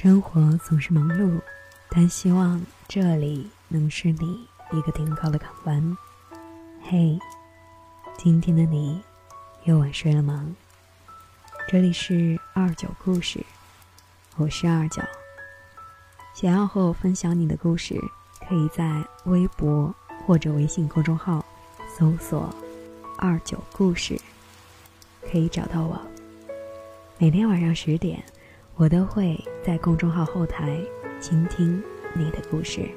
生活总是忙碌，但希望这里能是你一个停靠的港湾。嘿，今天的你又晚睡了吗？这里是二九故事，我是二九。想要和我分享你的故事，可以在微博或者微信公众号搜索“二九故事”，可以找到我。每天晚上十点。我都会在公众号后台倾听你的故事。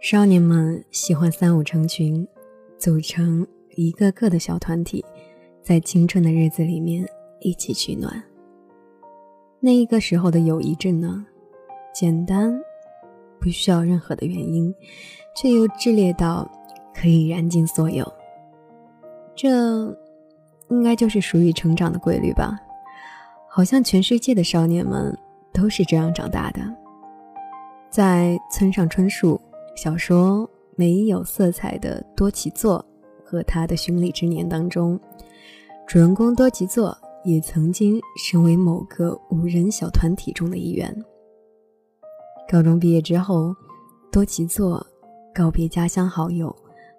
少年们喜欢三五成群，组成。一个个的小团体，在青春的日子里面一起取暖。那一个时候的友谊真呢，简单，不需要任何的原因，却又炽烈到可以燃尽所有。这应该就是属于成长的规律吧？好像全世界的少年们都是这样长大的。在村上春树小说《没有色彩的多奇作》。和他的兄弟之年当中，主人公多吉作也曾经身为某个五人小团体中的一员。高中毕业之后，多吉作告别家乡好友，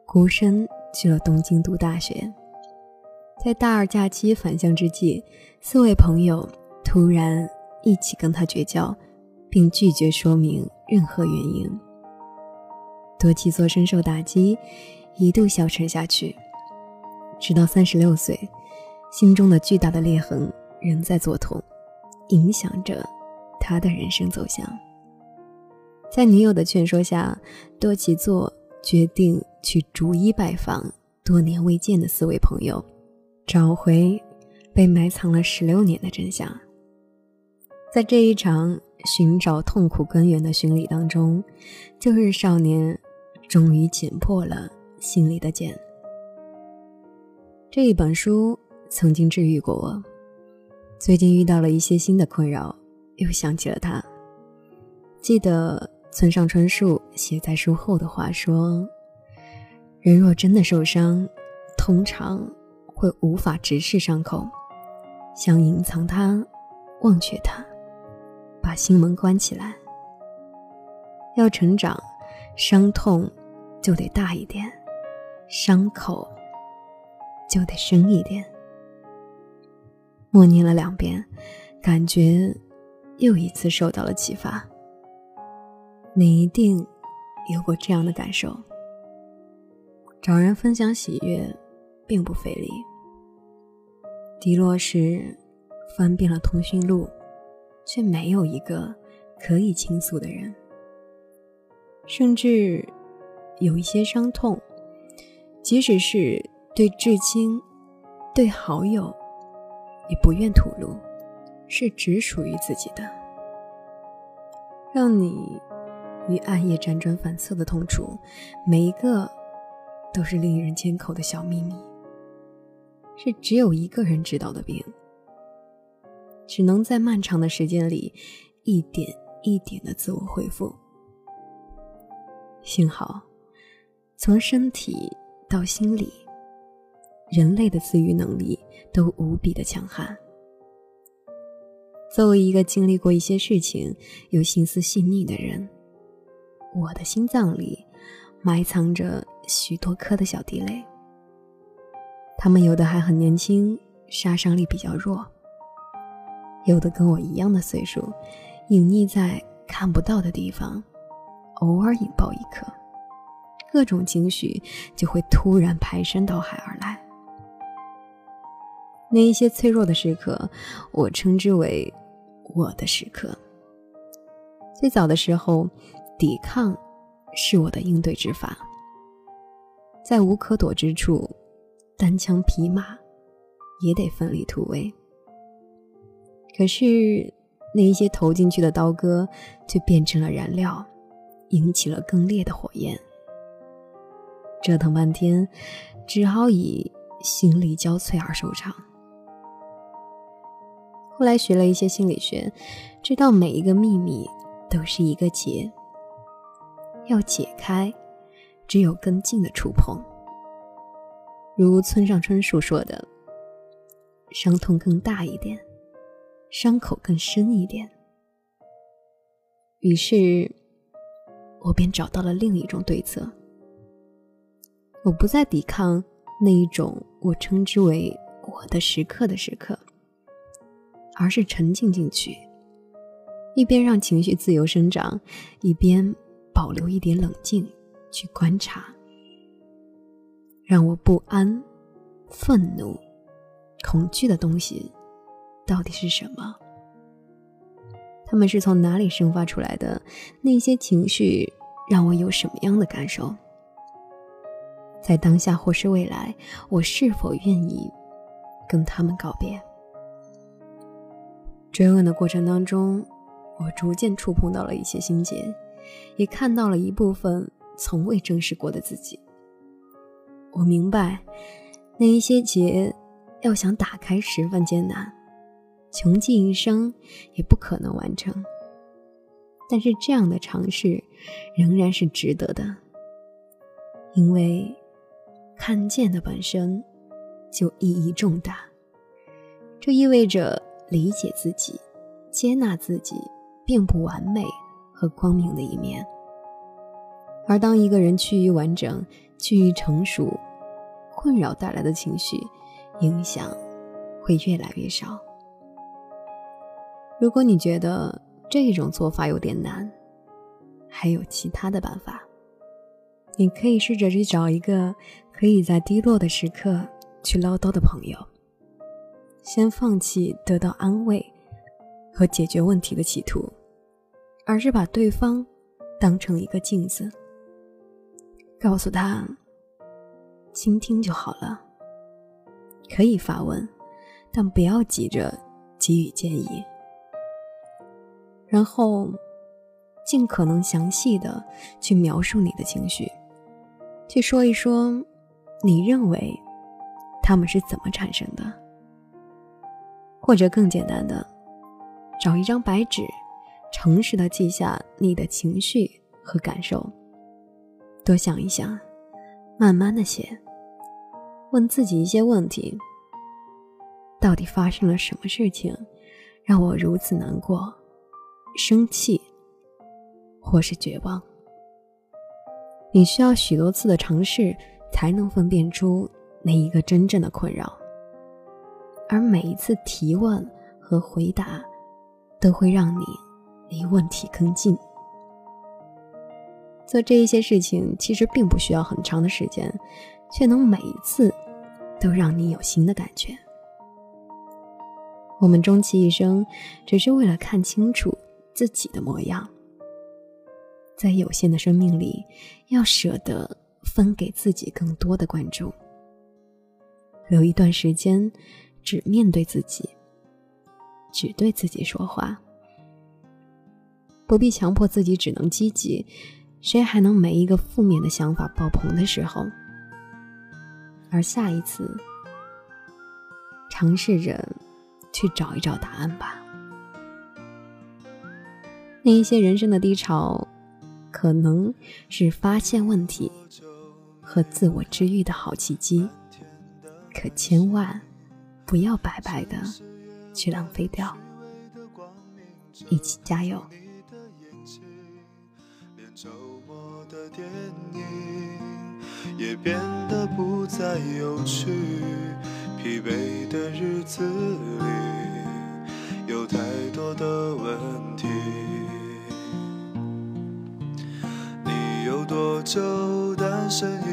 孤身去了东京读大学。在大二假期返乡之际，四位朋友突然一起跟他绝交，并拒绝说明任何原因。多吉作深受打击。一度消沉下去，直到三十六岁，心中的巨大的裂痕仍在作痛，影响着他的人生走向。在女友的劝说下，多奇作决定去逐一拜访多年未见的四位朋友，找回被埋藏了十六年的真相。在这一场寻找痛苦根源的巡礼当中，旧日少年终于剪破了。心里的茧。这一本书曾经治愈过我。最近遇到了一些新的困扰，又想起了他。记得村上春树写在书后的话说：“人若真的受伤，通常会无法直视伤口，想隐藏它，忘却它，把心门关起来。要成长，伤痛就得大一点。”伤口就得深一点。默念了两遍，感觉又一次受到了启发。你一定有过这样的感受：找人分享喜悦，并不费力；低落时翻遍了通讯录，却没有一个可以倾诉的人；甚至有一些伤痛。即使是对至亲、对好友，也不愿吐露，是只属于自己的。让你与暗夜辗转反侧的痛楚，每一个都是令人缄口的小秘密，是只有一个人知道的病，只能在漫长的时间里，一点一点的自我恢复。幸好，从身体。到心里，人类的自愈能力都无比的强悍。作为一个经历过一些事情又心思细腻的人，我的心脏里埋藏着许多颗的小地雷。他们有的还很年轻，杀伤力比较弱；有的跟我一样的岁数，隐匿在看不到的地方，偶尔引爆一颗。各种情绪就会突然排山倒海而来。那一些脆弱的时刻，我称之为“我的时刻”。最早的时候，抵抗是我的应对之法，在无可躲之处，单枪匹马也得奋力突围。可是，那一些投进去的刀割，却变成了燃料，引起了更烈的火焰。折腾半天，只好以心力交瘁而收场。后来学了一些心理学，知道每一个秘密都是一个结，要解开，只有更近的触碰。如村上春树说的：“伤痛更大一点，伤口更深一点。”于是，我便找到了另一种对策。我不再抵抗那一种我称之为“我的时刻”的时刻。而是沉浸进去，一边让情绪自由生长，一边保留一点冷静去观察，让我不安、愤怒、恐惧的东西到底是什么？他们是从哪里生发出来的？那些情绪让我有什么样的感受？在当下或是未来，我是否愿意跟他们告别？追问的过程当中，我逐渐触碰到了一些心结，也看到了一部分从未正视过的自己。我明白，那一些结要想打开十分艰难，穷尽一生也不可能完成。但是这样的尝试仍然是值得的，因为看见的本身就意义重大，这意味着。理解自己，接纳自己并不完美和光明的一面。而当一个人趋于完整、趋于成熟，困扰带来的情绪影响会越来越少。如果你觉得这种做法有点难，还有其他的办法。你可以试着去找一个可以在低落的时刻去唠叨的朋友。先放弃得到安慰和解决问题的企图，而是把对方当成一个镜子，告诉他倾听就好了。可以发问，但不要急着给予建议。然后尽可能详细的去描述你的情绪，去说一说你认为他们是怎么产生的。或者更简单的，找一张白纸，诚实的记下你的情绪和感受。多想一想，慢慢的写，问自己一些问题：到底发生了什么事情，让我如此难过、生气，或是绝望？你需要许多次的尝试，才能分辨出哪一个真正的困扰。而每一次提问和回答，都会让你离问题更近。做这一些事情其实并不需要很长的时间，却能每一次都让你有新的感觉。我们终其一生，只是为了看清楚自己的模样。在有限的生命里，要舍得分给自己更多的关注。有一段时间。只面对自己，只对自己说话，不必强迫自己只能积极。谁还能没一个负面的想法爆棚的时候？而下一次，尝试着去找一找答案吧。那一些人生的低潮，可能是发现问题和自我治愈的好契机，可千万。不要白白的去浪费掉，一起加油。也变得不再有趣，疲惫的日子里有太多的问题。你有多久单身一，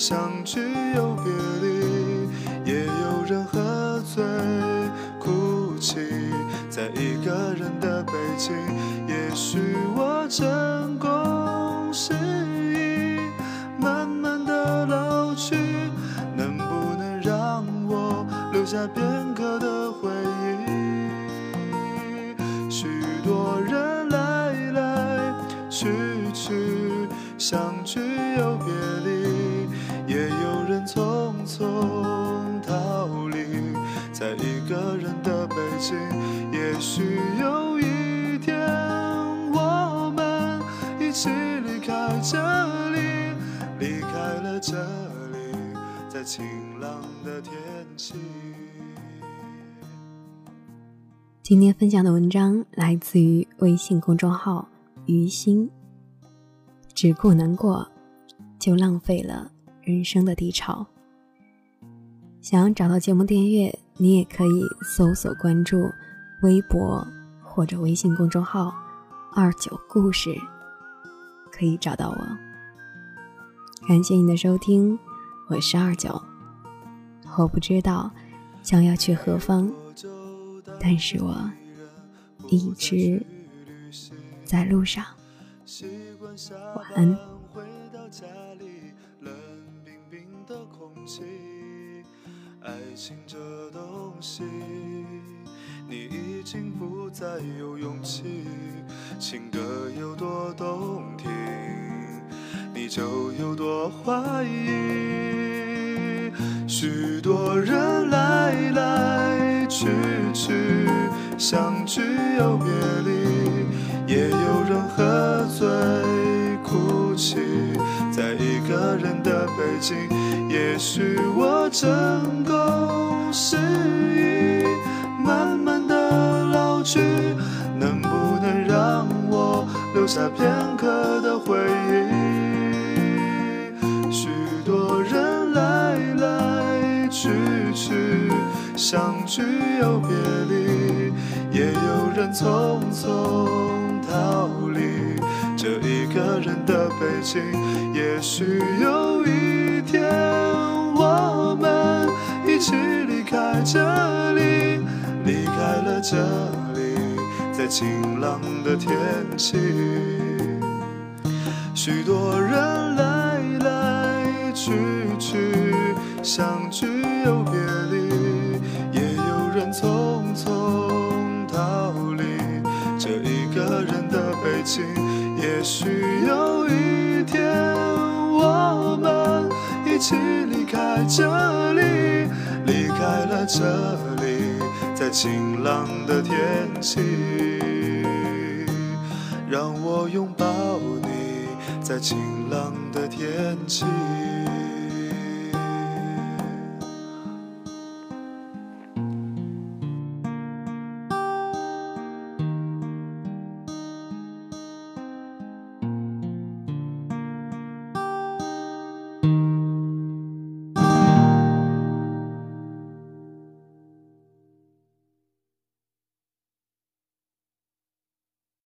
相聚又别离也有人喝醉哭泣在一个人的北京。也许我成功失意慢慢的老去能不能让我留下别也许有一天，我们一起离开这里，离开了这里，在晴朗的天气。今天分享的文章来自于微信公众号“于心”。只顾难过，就浪费了人生的低潮。想要找到节目订阅，你也可以搜索关注。微博或者微信公众号“二九故事”可以找到我。感谢你的收听，我是二九。我不知道将要去何方，但是我一直在路上。晚安。爱情这东西。你已经不再有勇气，情歌有多动听，你就有多怀疑。许多人来来去去，相聚又别离，也有人喝醉的北京，也许我成功失忆，慢慢的老去。能不能让我留下片刻的回忆？许多人来来去去，相聚又别离，也有人匆匆逃离。人的北京，也许有一天，我们一起离开这里，离开了这里。在晴朗的天气，许多人来来去去，相聚又别这里。在晴朗的天气，让我拥抱你。在晴朗的天气。